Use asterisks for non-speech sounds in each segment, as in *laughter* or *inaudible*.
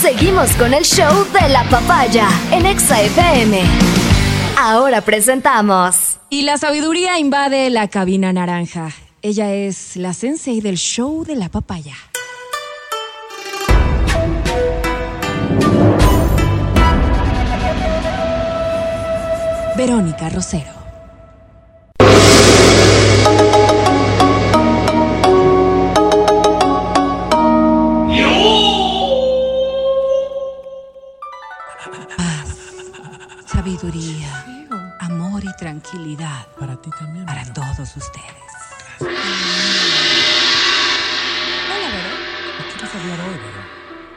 Seguimos con el show de la papaya en Exa FM. Ahora presentamos. Y la sabiduría invade la cabina naranja. Ella es la sensei del show de la papaya. Verónica Rosero. Sabiduría, amor y tranquilidad Para ti también. para Vero. todos ustedes. ¿De qué vas a hablar hoy, Vero?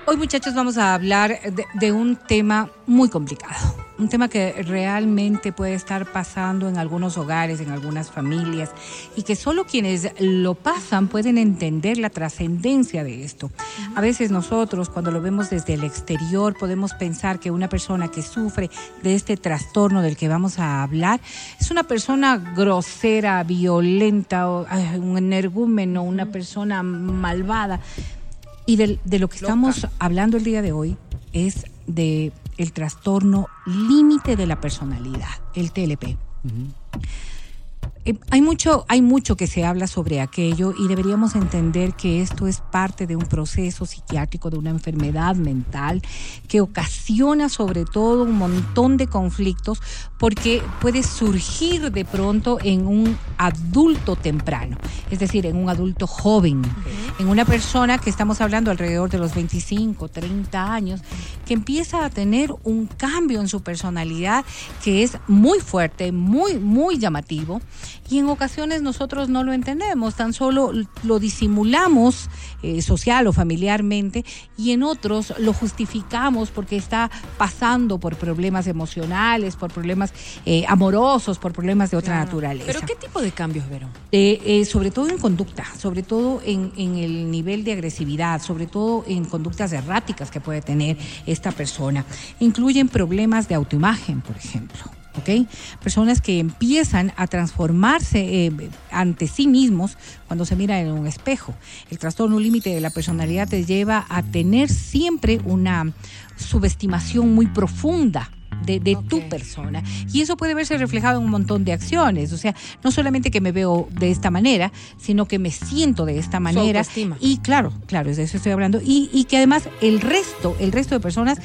Hoy muchachos vamos a hablar de, de un tema muy complicado, un tema que realmente puede estar pasando en algunos hogares, en algunas familias, y que solo quienes lo pasan pueden entender la trascendencia de esto. A veces nosotros cuando lo vemos desde el exterior podemos pensar que una persona que sufre de este trastorno del que vamos a hablar es una persona grosera, violenta, un energúmeno, una persona malvada. Y de, lo que estamos hablando el día de hoy es de el trastorno límite de la personalidad, el TLP. Eh, hay mucho, hay mucho que se habla sobre aquello y deberíamos entender que esto es parte de un proceso psiquiátrico, de una enfermedad mental que ocasiona sobre todo un montón de conflictos porque puede surgir de pronto en un adulto temprano, es decir, en un adulto joven, en una persona que estamos hablando alrededor de los 25, 30 años, que empieza a tener un cambio en su personalidad que es muy fuerte, muy, muy llamativo y en ocasiones nosotros no lo entendemos, tan solo lo disimulamos eh, social o familiarmente y en otros lo justificamos porque está pasando por problemas emocionales, por problemas eh, amorosos, por problemas de otra naturaleza. ¿Pero qué tipo de cambios, Vero? Eh, eh, sobre todo en conducta, sobre todo en, en el nivel de agresividad, sobre todo en conductas erráticas que puede tener esta persona. Incluyen problemas de autoimagen, por ejemplo. ¿Ok? Personas que empiezan a transformarse eh, ante sí mismos cuando se miran en un espejo. El trastorno límite de la personalidad te lleva a tener siempre una subestimación muy profunda de, de tu persona. Y eso puede verse reflejado en un montón de acciones. O sea, no solamente que me veo de esta manera, sino que me siento de esta manera. Y claro, claro, es de eso estoy hablando. Y, y que además el resto, el resto de personas,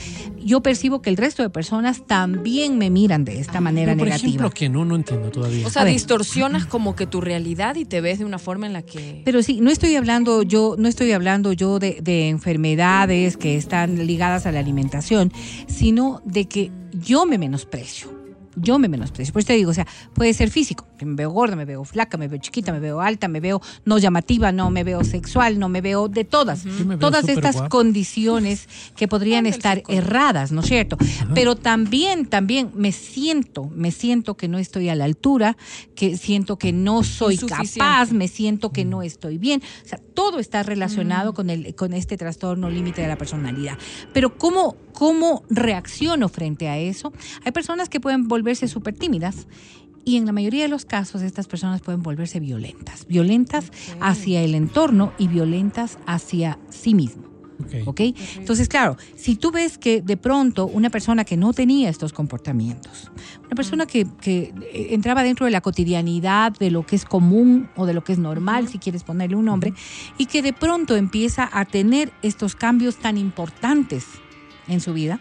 yo percibo que el resto de personas también me miran de esta manera Pero, por negativa. ejemplo, que no, no entiendo todavía. O sea, distorsionas como que tu realidad y te ves de una forma en la que... Pero sí, no estoy hablando yo, no estoy hablando yo de, de enfermedades que están ligadas a la alimentación, sino de que yo me menosprecio. Yo me menosprecio. Por eso te digo, o sea, puede ser físico, que me veo gorda, me veo flaca, me veo chiquita, me veo alta, me veo no llamativa, no me veo sexual, no me veo de todas. veo Todas estas condiciones que podrían estar erradas, ¿no es cierto? Pero también, también me siento, me siento que no estoy a la altura, que siento que no soy capaz, me siento que no estoy bien. O sea, todo está relacionado con, el, con este trastorno límite de la personalidad. Pero ¿cómo, ¿cómo reacciono frente a eso? Hay personas que pueden volverse súper tímidas. Y en la mayoría de los casos estas personas pueden volverse violentas, violentas hacia el entorno y violentas hacia sí mismo. Ok. ¿Ok? Entonces, claro, si tú ves que de pronto una persona que no tenía estos comportamientos, una persona que, que, eh, entraba dentro de la cotidianidad, de lo que es común o de lo que es normal, si quieres ponerle un nombre, y que de pronto empieza a tener estos cambios tan importantes en su vida,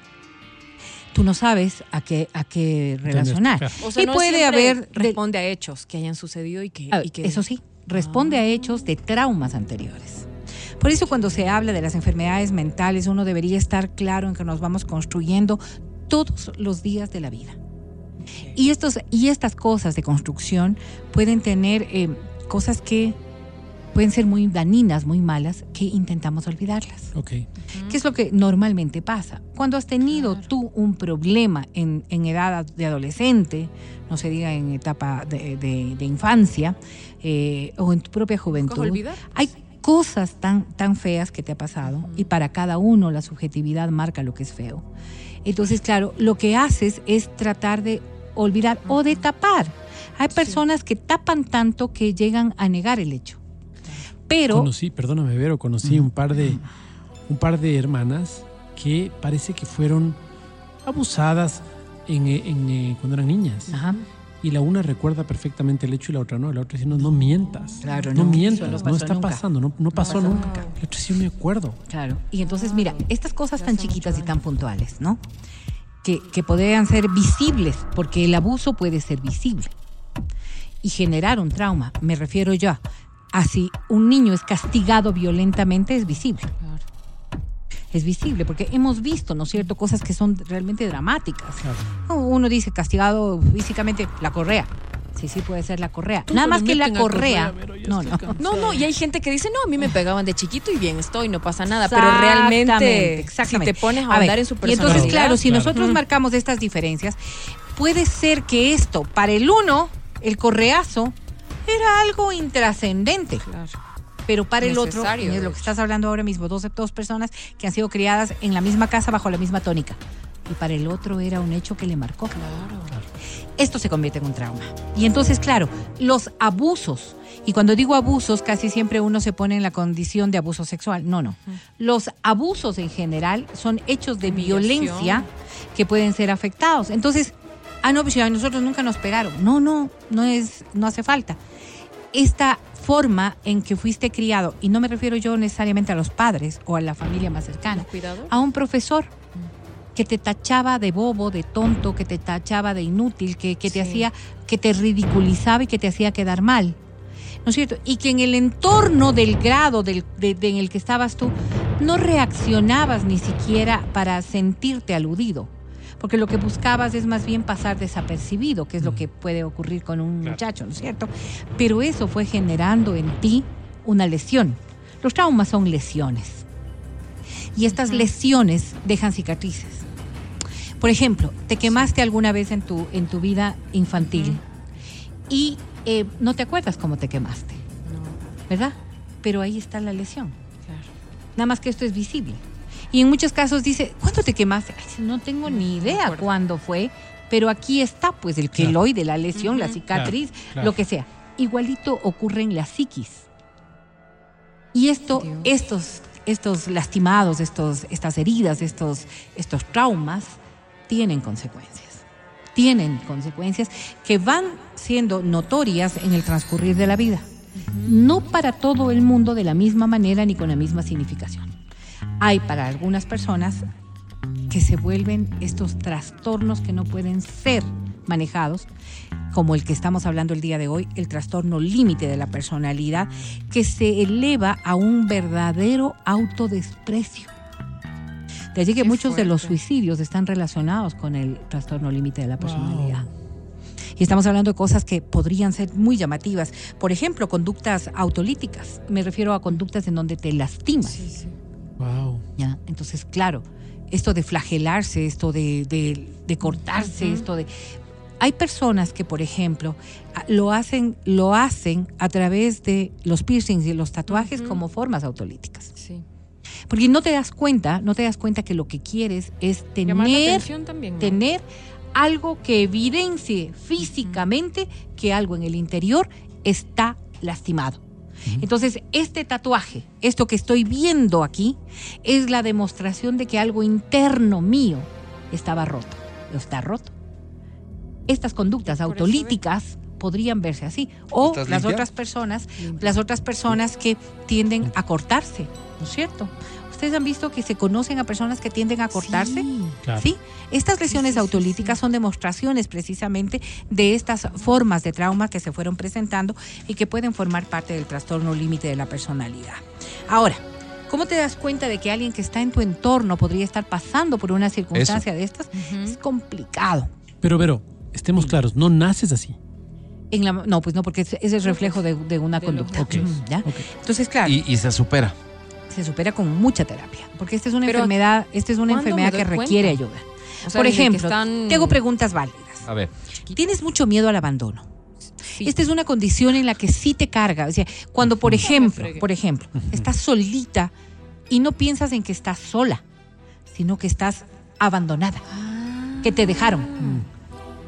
tú no sabes a qué, a qué relacionar. O sea, y no puede haber... de- responde a hechos que hayan sucedido y que... a ver, y que- Eso sí, responde a hechos de traumas anteriores. Por eso cuando se habla de las enfermedades mentales, uno debería estar claro en que nos vamos construyendo todos los días de la vida. Y, estos, y estas cosas de construcción pueden tener eh, cosas que pueden ser muy dañinas, muy malas, que intentamos olvidarlas. Ok. ¿Qué es lo que normalmente pasa? Cuando has tenido tú un problema en, en edad de adolescente, no se diga en etapa de, de- de infancia, eh, o en tu propia ¿Cómo juventud, hay cosas tan, tan feas que te ha pasado y para cada uno la subjetividad marca lo que es feo. Entonces, claro, lo que haces es tratar de olvidar o de tapar. Hay personas que tapan tanto que llegan a negar el hecho. Pero Conocí, perdóname, Vero, conocí un par de un par de hermanas que parece que fueron abusadas en, eh, en, eh, cuando eran niñas. Ajá. Y la una recuerda perfectamente el hecho y la otra no. La otra dice, no, no mientas. Claro, no, no, mientas, no está nunca. pasando, no, no pasó pasó nunca. nunca. La otra sí me acuerdo. Claro. Y entonces, mira, estas cosas tan chiquitas y tan puntuales, ¿no? Que, que podrían ser visibles, porque el abuso puede ser visible. Y generar un trauma, me refiero yo a si un niño es castigado violentamente, es visible. Es visible, porque hemos visto, ¿no es cierto?, cosas que son realmente dramáticas. Uno dice castigado físicamente, la correa. Sí, sí, puede ser la correa. Nada más que la a correa, No, no. No, no, y hay gente que dice, no, a mí me pegaban de chiquito y bien estoy, no pasa nada. Pero realmente, exactamente. si te pones a, ver, ahondar en su Y personalidad. entonces, claro, si Claro. nosotros Mm. marcamos estas diferencias, puede ser que esto, para el uno, el correazo, era algo intrascendente. Claro. Pero para el otro, es lo que estás hablando ahora mismo, dos, dos personas que han sido criadas en la misma casa bajo la misma tónica. Y para el otro era un hecho que le marcó. Esto se convierte en un trauma. Y entonces, claro, los abusos, y cuando digo abusos, casi siempre uno se pone en la condición de abuso sexual. No, no. Los abusos en general son hechos de violencia que pueden ser afectados. Entonces, ah, no, pues a nosotros nunca nos pegaron. No, no, no es, no hace falta. Esta forma en que fuiste criado, y no me refiero yo necesariamente a los padres o a la familia más cercana, ¿Los cuidadores? a un profesor que te tachaba de bobo, de tonto, que te tachaba de inútil, que, que te Sí. hacía, que te ridiculizaba y que te hacía quedar mal. ¿No es cierto? Y que en el entorno del grado del, de- de- en el que estabas tú, no reaccionabas ni siquiera para sentirte aludido. Porque lo que buscabas es más bien pasar desapercibido, que es lo que puede ocurrir con un Claro. muchacho, ¿no es cierto? Pero eso fue generando en ti una lesión. Los traumas son lesiones. Y estas lesiones dejan cicatrices. Por ejemplo, te quemaste alguna vez en tu, en tu vida infantil y eh, no te acuerdas cómo te quemaste, No, ¿verdad? Pero ahí está la lesión. claro. Nada más que esto es visible. Y en muchos casos dice, ¿cuándo te quemaste? Ay, no tengo ni idea cuándo fue, pero aquí está pues el Claro. queloide, la lesión, la cicatriz, Claro, claro. lo que sea. Igualito ocurre en la psiquis. Y esto, Dios. estos, estos lastimados, estos, estas heridas, estos, estos traumas, tienen consecuencias. Tienen consecuencias que van siendo notorias en el transcurrir de la vida. No para todo el mundo de la misma manera ni con la misma significación. Hay para algunas personas que se vuelven estos trastornos que no pueden ser manejados, como el que estamos hablando el día de hoy, el trastorno límite de la personalidad, que se eleva a un verdadero autodesprecio. De allí que Qué muchos de los suicidios están relacionados con el trastorno límite de la personalidad. Y estamos hablando de cosas que podrían ser muy llamativas. Por ejemplo, conductas autolíticas. Me refiero a conductas en donde te lastimas. Sí, sí. Wow. ¿ya? Entonces, claro, esto de flagelarse, esto de, de- de cortarse, esto de... Hay personas que, por ejemplo, lo hacen, lo hacen a través de los piercings y los tatuajes como formas autolíticas. Sí. Porque no te das cuenta, no te das cuenta que lo que quieres es tener atención también. ¿no? tener algo que evidencie físicamente que algo en el interior está lastimado. Entonces, este tatuaje, esto que estoy viendo aquí, es la demostración de que algo interno mío estaba roto, o está roto. Estas conductas eso autolíticas podrían verse así. O ¿Estás las limpia? otras personas, las otras personas que tienden a cortarse, ¿no es cierto? Ustedes han visto que se conocen a personas que tienden a cortarse. Sí. Claro. ¿Sí? Estas lesiones sí, sí, autolíticas son demostraciones precisamente de estas formas de trauma que se fueron presentando y que pueden formar parte del trastorno límite de la personalidad. Ahora, ¿cómo te das cuenta de que alguien que está en tu entorno podría estar pasando por una circunstancia de estas? Es complicado. Pero, Vero, estemos claros, no naces así. En la, no, pues no, porque es, es el reflejo de, de una De conducta. Entonces, claro, Y, y se supera. Se supera con mucha terapia, porque esta es una Pero, enfermedad, esta es una ¿cuándo enfermedad me que requiere cuenta? ayuda. O sea, Por ejemplo, están- te hago preguntas válidas. A ver. ¿Tienes mucho miedo al abandono? Sí. Esta es una condición en la que sí te carga. O sea, cuando, por ejemplo, por ejemplo, estás solita y no piensas en que estás sola, sino que estás abandonada, que te dejaron.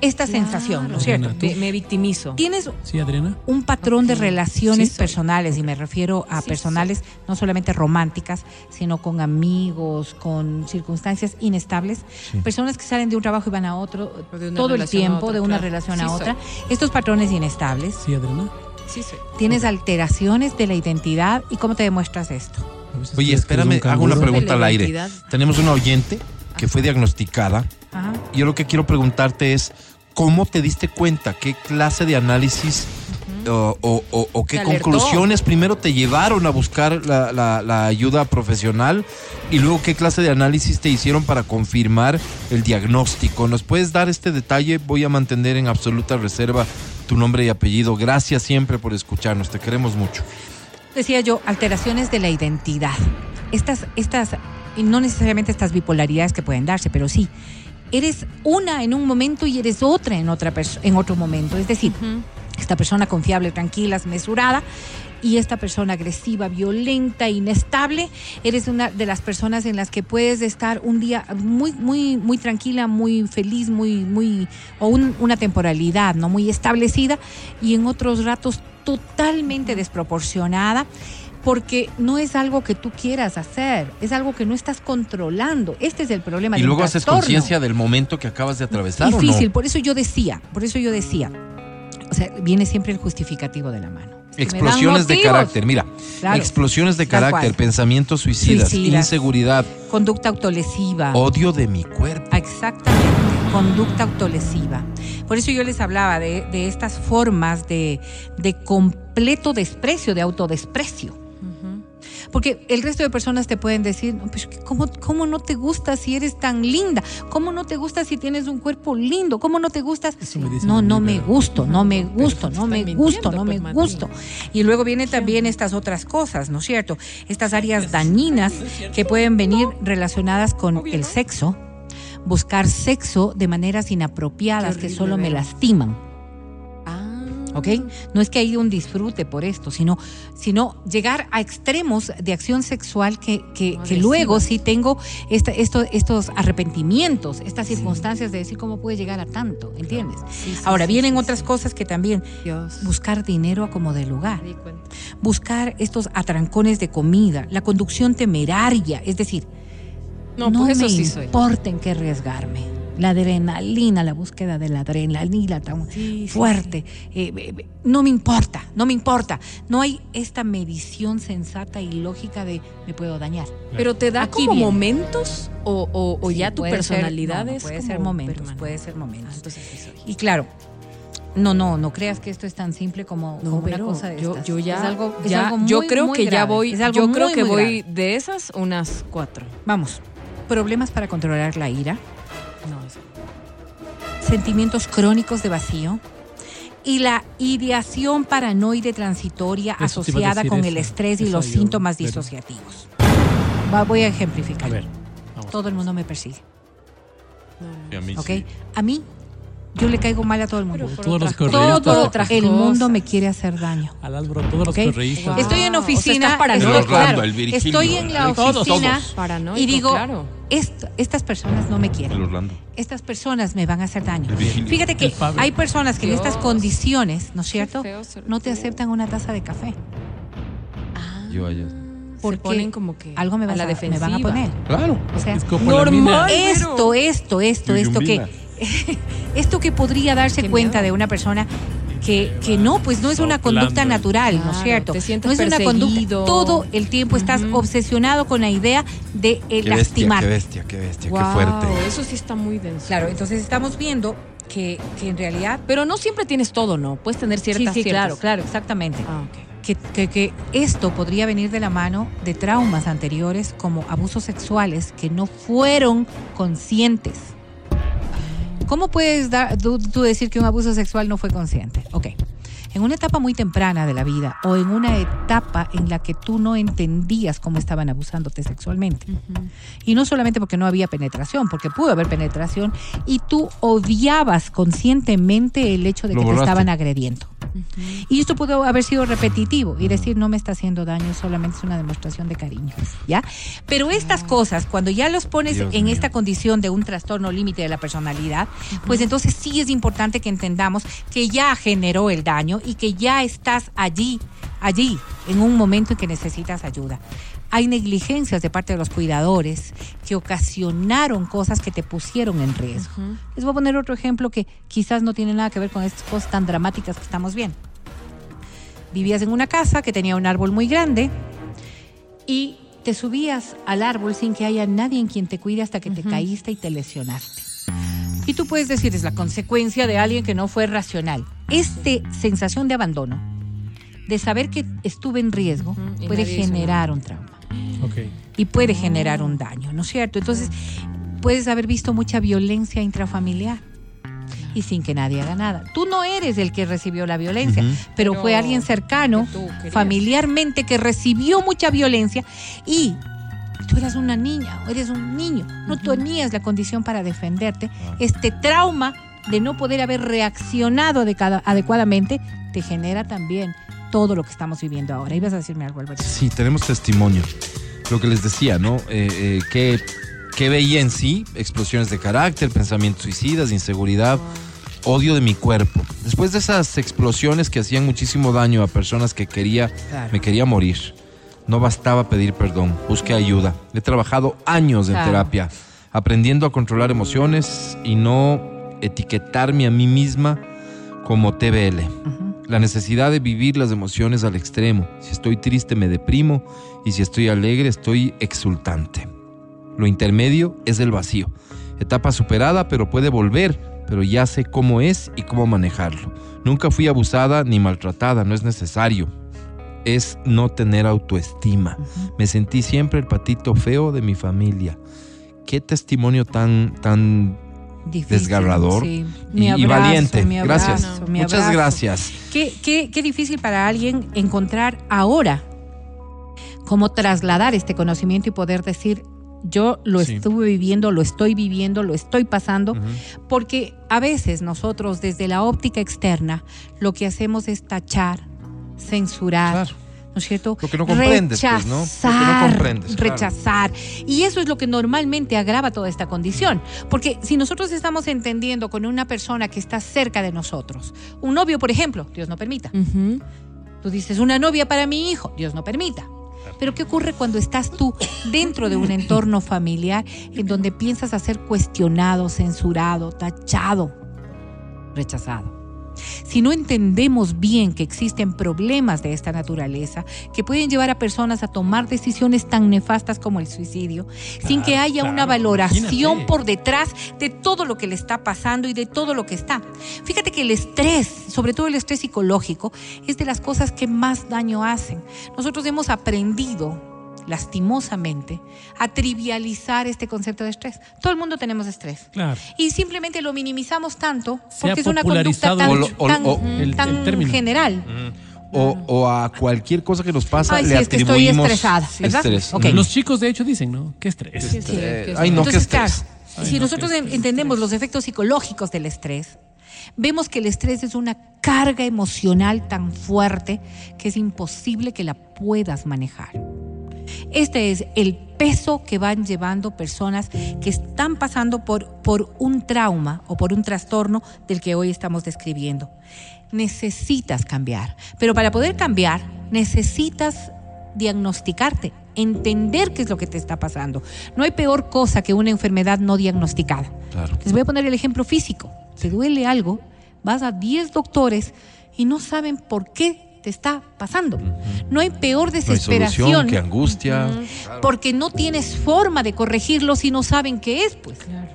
Esta sensación, ¿no es cierto? Me, me victimizo. Tienes Sí, Adriana. un patrón de relaciones Sí soy. personales, y me refiero a Sí personales no solamente románticas, sino con amigos, con circunstancias inestables, personas que salen de un trabajo y van a otro todo el tiempo, otra, de una claro. relación Sí a soy. otra. Estos patrones inestables, Sí, Adriana. Sí, sí. tienes alteraciones de la identidad y cómo te demuestras esto. Oye, espérame, hago una pregunta al aire. identidad. Tenemos una oyente que fue diagnosticada. Ajá. Yo lo que quiero preguntarte es, ¿cómo te diste cuenta? ¿Qué clase de análisis o, o- o- o qué conclusiones primero te llevaron a buscar la, la- la ayuda profesional y luego qué clase de análisis te hicieron para confirmar el diagnóstico? ¿Nos puedes dar este detalle? Voy a mantener en absoluta reserva tu nombre y apellido. Gracias siempre por escucharnos, te queremos mucho. Decía yo, alteraciones de la identidad. Estas, estas, y no necesariamente estas bipolaridades que pueden darse, pero sí. Eres una en un momento y eres otra en, otra en otro momento. Es decir, esta persona confiable, tranquila, mesurada, y esta persona agresiva, violenta, inestable, eres una de las personas en las que puedes estar un día muy, muy, muy tranquila, muy feliz, muy, muy, o un- una temporalidad, ¿no? Muy establecida, y en otros ratos totalmente desproporcionada. Porque no es algo que tú quieras hacer, es algo que no estás controlando. Este es el problema. Y luego haces conciencia del momento que acabas de atravesar. ¿o no? difícil, por eso yo decía, por eso yo decía, o sea, viene siempre el justificativo de la mano. Explosiones de carácter, mira, Claro. explosiones de carácter, pensamientos suicidas, Suicidas. inseguridad, Conducta autolesiva. odio de mi cuerpo. Exactamente, conducta autolesiva. Por eso yo les hablaba de, de estas formas de, de completo desprecio, de autodesprecio. Porque el resto de personas te pueden decir, no, pero ¿cómo, ¿cómo no te gusta si eres tan linda? ¿Cómo no te gusta si tienes un cuerpo lindo? ¿Cómo no te gustas? No, no me gusto, no me gusto, no me gusto, no me pues, gusto. Y luego vienen también estas otras cosas, ¿no es cierto? Estas áreas dañinas que pueden venir relacionadas con el sexo, buscar sexo de maneras inapropiadas que solo me lastiman. ¿Ok? No es que haya un disfrute por esto, sino, sino llegar a extremos de acción sexual que, que, que luego sí tengo esta- esto- estos arrepentimientos, estas circunstancias de decir cómo puede llegar a tanto, ¿entiendes? Sí, sí, Ahora vienen otras cosas que también Dios. buscar dinero a como de lugar, buscar estos atrancones de comida, la conducción temeraria, es decir, No, no pues eso me soy. importa en qué arriesgarme. La adrenalina, la búsqueda de la adrenalina tan Sí, sí, fuerte. eh, eh, eh, no me importa, no me importa. No hay esta medición sensata y lógica de me puedo dañar. Pero te da Aquí como viene. momentos o, o- o Sí, ya tu ser- personalidad no, no, es puede como ser momentos, permanente. puede ser momentos. Ah, entonces. Y claro, no, no, no creas que esto es tan simple como, No, como una cosa de yo, estas. yo ya, Es algo, es ya- algo yo muy, creo muy que ya voy, Es algo yo creo muy, que muy voy grave. de esas unas cuatro. Vamos, problemas para controlar la ira, No, eso. sentimientos crónicos de vacío y la ideación paranoide transitoria Eso a asociada con eso. el estrés y los yo, síntomas pero- disociativos. Va- voy a ejemplificar. A ver, vamos. Todo el mundo me persigue, No, no. ¿ok? A mí, yo le caigo mal a todo el mundo. Todos los. Todo otras el mundo me quiere hacer daño. Al Álvaro, todos los correístas. Wow. Estoy en o sea, oficina, estás paranoico. estoy, claro, el en la oficina todos. Y digo, claro. "Est- estas personas no me quieren. Estas personas me van a hacer daño. Fíjate que hay personas que en estas condiciones, ¿no es cierto? No te aceptan una taza de café. Ah, Yo allá. Porque se ponen como que Algo me, a vas la a, me defensiva. van a poner. Claro. O sea. Normal. esto, esto, esto, esto que. *laughs* esto que podría darse Qué cuenta miedo. de una persona que, que no, pues no es una conducta natural, ¿no es cierto? te sientes no es una conducta. Todo el tiempo estás obsesionado con la idea de eh, Qué bestia, lastimar. qué bestia, qué bestia, Wow, qué fuerte. Eso sí está muy denso. Claro, entonces estamos viendo que, que en realidad. Pero no siempre tienes todo, ¿no? Puedes tener ciertas sí, sí, claro, ciertas- claro, exactamente. Ah, que- que esto podría venir de la mano de traumas anteriores como abusos sexuales que no fueron conscientes. ¿Cómo puedes dar, tú, tú decir que un abuso sexual no fue consciente? Ok. En una etapa muy temprana de la vida o en una etapa en la que tú no entendías cómo estaban abusándote sexualmente. Y no solamente porque no había penetración, porque pudo haber penetración y tú odiabas conscientemente el hecho de Lo que te estaban agrediendo. Y esto pudo haber sido repetitivo y decir no me está haciendo daño, solamente es una demostración de cariño, ¿ya? Pero estas cosas, cuando ya los pones Dios en mío. esta condición de un trastorno límite de la personalidad, pues entonces sí es importante que entendamos que ya generó el daño y que ya estás allí, allí, en un momento en que necesitas ayuda. Hay negligencias de parte de los cuidadores que ocasionaron cosas que te pusieron en riesgo. Les voy a poner otro ejemplo que quizás no tiene nada que ver con estas cosas tan dramáticas que estamos viendo. Vivías en una casa que tenía un árbol muy grande y te subías al árbol sin que haya nadie en quien te cuide hasta que te caíste y te lesionaste. Y tú puedes decir, es la consecuencia de alguien que no fue racional. Esta sensación de abandono, de saber que estuve en riesgo, puede generar un trauma Ok. y puede generar un daño, ¿no es cierto? Entonces, puedes haber visto mucha violencia intrafamiliar y sin que nadie haga nada. Tú no eres el que recibió la violencia, pero Pero fue alguien cercano, que familiarmente, que recibió mucha violencia y tú eras una niña o eres un niño, no tenías la condición para defenderte. Este trauma de no poder haber reaccionado adecuada- adecuadamente te genera también todo lo que estamos viviendo ahora. Ibas a decirme algo, Alberto. Sí, tenemos testimonio. Lo que les decía, ¿no? Eh, eh, que, que veía en sí explosiones de carácter, pensamientos suicidas, inseguridad, odio de mi cuerpo. Después de esas explosiones que hacían muchísimo daño a personas que quería, Claro. me quería morir. No bastaba pedir perdón, busqué ayuda. He trabajado años en terapia, aprendiendo a controlar emociones y no etiquetarme a mí misma como TBL. La necesidad de vivir las emociones al extremo. Si estoy triste me deprimo y si estoy alegre estoy exultante. Lo intermedio es el vacío. Etapa superada pero puede volver, pero ya sé cómo es y cómo manejarlo. Nunca fui abusada ni maltratada, no es necesario. Es no tener autoestima. Me sentí siempre el patito feo de mi familia. Qué testimonio tan, tan Difícil, desgarrador sí. y, valiente. abrazo, gracias. Muchas gracias. Qué, qué- qué difícil para alguien encontrar ahora cómo trasladar este conocimiento y poder decir, yo lo Sí. estuve viviendo, lo estoy viviendo, lo estoy pasando, porque a veces nosotros desde la óptica externa lo que hacemos es tachar, censurar. Claro. ¿No es cierto? Lo que no comprendes, pues, ¿no? Lo que no Rechazar, comprendes, claro. Rechazar. Y eso es lo que normalmente agrava toda esta condición. Porque si nosotros estamos entendiendo con una persona que está cerca de nosotros, un novio, por ejemplo, Dios no permita. Tú dices, una novia para mi hijo, Dios no permita. Pero ¿qué ocurre cuando estás tú dentro de un entorno familiar en donde piensas a ser cuestionado, censurado, tachado, rechazado? Si no entendemos bien que existen problemas de esta naturaleza que pueden llevar a personas a tomar decisiones tan nefastas como el suicidio, sin que haya una valoración imagínate. por detrás de todo lo que le está pasando y de todo lo que está. Fíjate que el estrés, sobre todo el estrés psicológico, es de las cosas que más daño hacen. Nosotros hemos aprendido lastimosamente, a trivializar este concepto de estrés. Todo el mundo tenemos estrés. Claro. Y simplemente lo minimizamos tanto porque es una conducta tan, O lo- o- tan- o- el- tan el general. O, o a cualquier cosa que nos pasa Ay, le sí, es que estoy atribuimos estresada, ¿verdad? estrés. Los chicos, de hecho, dicen, ¿no? Qué estrés. Sí, sí, Eh, que es- ay, no, qué Entonces, claro, estrés. Ay, si no, nosotros qué en- estrés, entendemos estrés. los efectos psicológicos del estrés, vemos que el estrés es una carga emocional tan fuerte que es imposible que la puedas manejar. Este es el peso que van llevando personas que están pasando por, por un trauma o por un trastorno del que hoy estamos describiendo. Necesitas cambiar, pero para poder cambiar necesitas diagnosticarte, entender qué es lo que te está pasando. No hay peor cosa que una enfermedad no diagnosticada. Claro. Les voy a poner el ejemplo físico. Te duele algo, vas a 10 doctores y no saben por qué te está pasando. No hay peor No hay desesperación solución, que angustia. porque no tienes forma de corregirlo si no saben qué es, pues. Claro.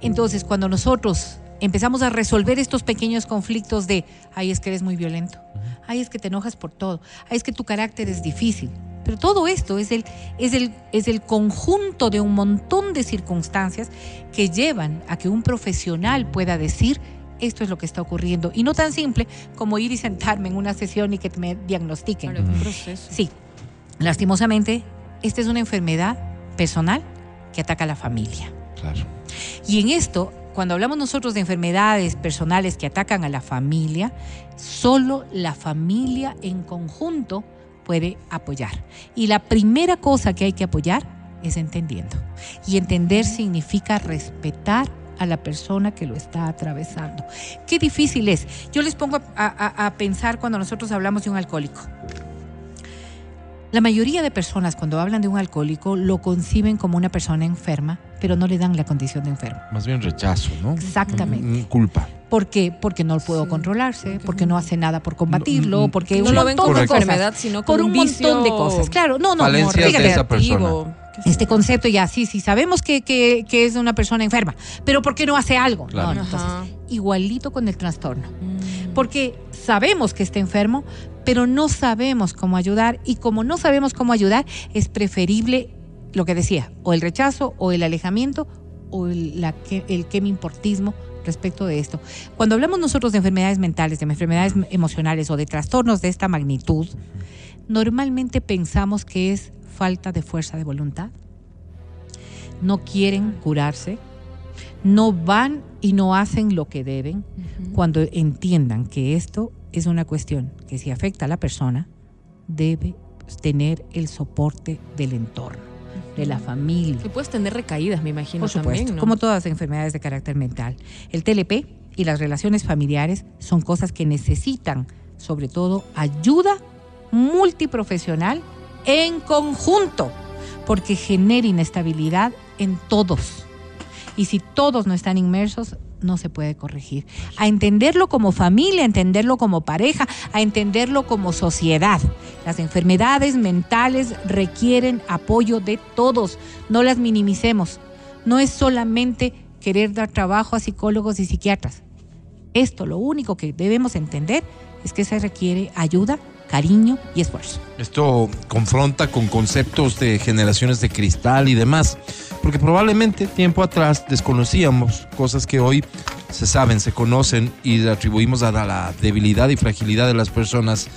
Entonces, cuando nosotros empezamos a resolver estos pequeños conflictos de, ay, es que eres muy violento, ay, es que te enojas por todo, ay, es que tu carácter es difícil. Pero todo esto es el, es el, es el conjunto de un montón de circunstancias que llevan a que un profesional pueda decir, esto es lo que está ocurriendo. Y no tan simple como ir y sentarme en una sesión y que me diagnostiquen. Claro, es un proceso. Sí, lastimosamente, esta es una enfermedad personal que ataca a la familia. Claro. Y en esto, cuando hablamos nosotros de enfermedades personales que atacan a la familia, solo la familia en conjunto puede apoyar. Y la primera cosa que hay que apoyar es entendiendo. Y entender significa respetar a la persona que lo está atravesando. Qué difícil es. Yo les pongo a, a- a pensar cuando nosotros hablamos de un alcohólico. La mayoría de personas cuando hablan de un alcohólico lo conciben como una persona enferma, pero no le dan la condición de enfermo. Más bien rechazo, ¿no? Exactamente. Mm, mm, Culpa. ¿Por qué? Porque no puedo controlarse, porque no hace nada por combatirlo, No, porque no un lo ven como enfermedad, sino por como un un vicio montón de cosas. Claro, no, no, no, de esa persona. Este concepto ya, sí, sí, sabemos que, que, que es una persona enferma, pero ¿por qué no hace algo? Claro. No, entonces, igualito con el trastorno. Mm. Porque sabemos que está enfermo, pero no sabemos cómo ayudar y como no sabemos cómo ayudar, es preferible lo que decía, o el rechazo o el alejamiento o el, la que- el que me importismo respecto de esto. Cuando hablamos nosotros de enfermedades mentales, de enfermedades emocionales o de trastornos de esta magnitud, normalmente pensamos que es falta de fuerza de voluntad. No quieren curarse, no van y no hacen lo que deben cuando entiendan que esto es una cuestión que si afecta a la persona, debe tener el soporte del entorno, de la familia. Y puedes tener recaídas, me imagino Por supuesto, también, ¿no? como todas las enfermedades de carácter mental. El TLP y las relaciones familiares son cosas que necesitan, sobre todo, ayuda multiprofesional en conjunto, porque genera inestabilidad en todos. Y si todos no están inmersos, no se puede corregir. A entenderlo como familia, a entenderlo como pareja, a entenderlo como sociedad. Las enfermedades mentales requieren apoyo de todos, no las minimicemos. No es solamente querer dar trabajo a psicólogos y psiquiatras. Esto lo único que debemos entender es que se requiere ayuda, cariño y esfuerzo. Esto confronta con conceptos de generaciones de cristal y demás, porque probablemente tiempo atrás desconocíamos cosas que hoy se saben, se conocen y atribuimos a la debilidad y fragilidad de las personas,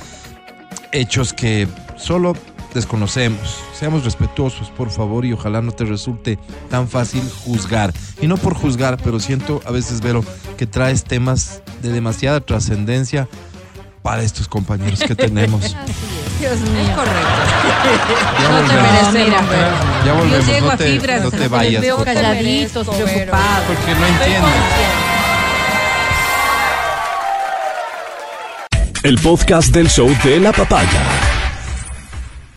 hechos que solo desconocemos. Seamos respetuosos, por favor, y ojalá no te resulte tan fácil juzgar. Y no por juzgar, pero siento a veces, Vero, que traes temas de demasiada trascendencia para estos compañeros que tenemos. *laughs* Dios Es mío. correcto. Ya No te mereces. Ya Yo volvemos, llego no a te, fibras, no te vayas. veo por favor. calladitos, preocupados. Porque no entienden. El podcast del show de la papaya.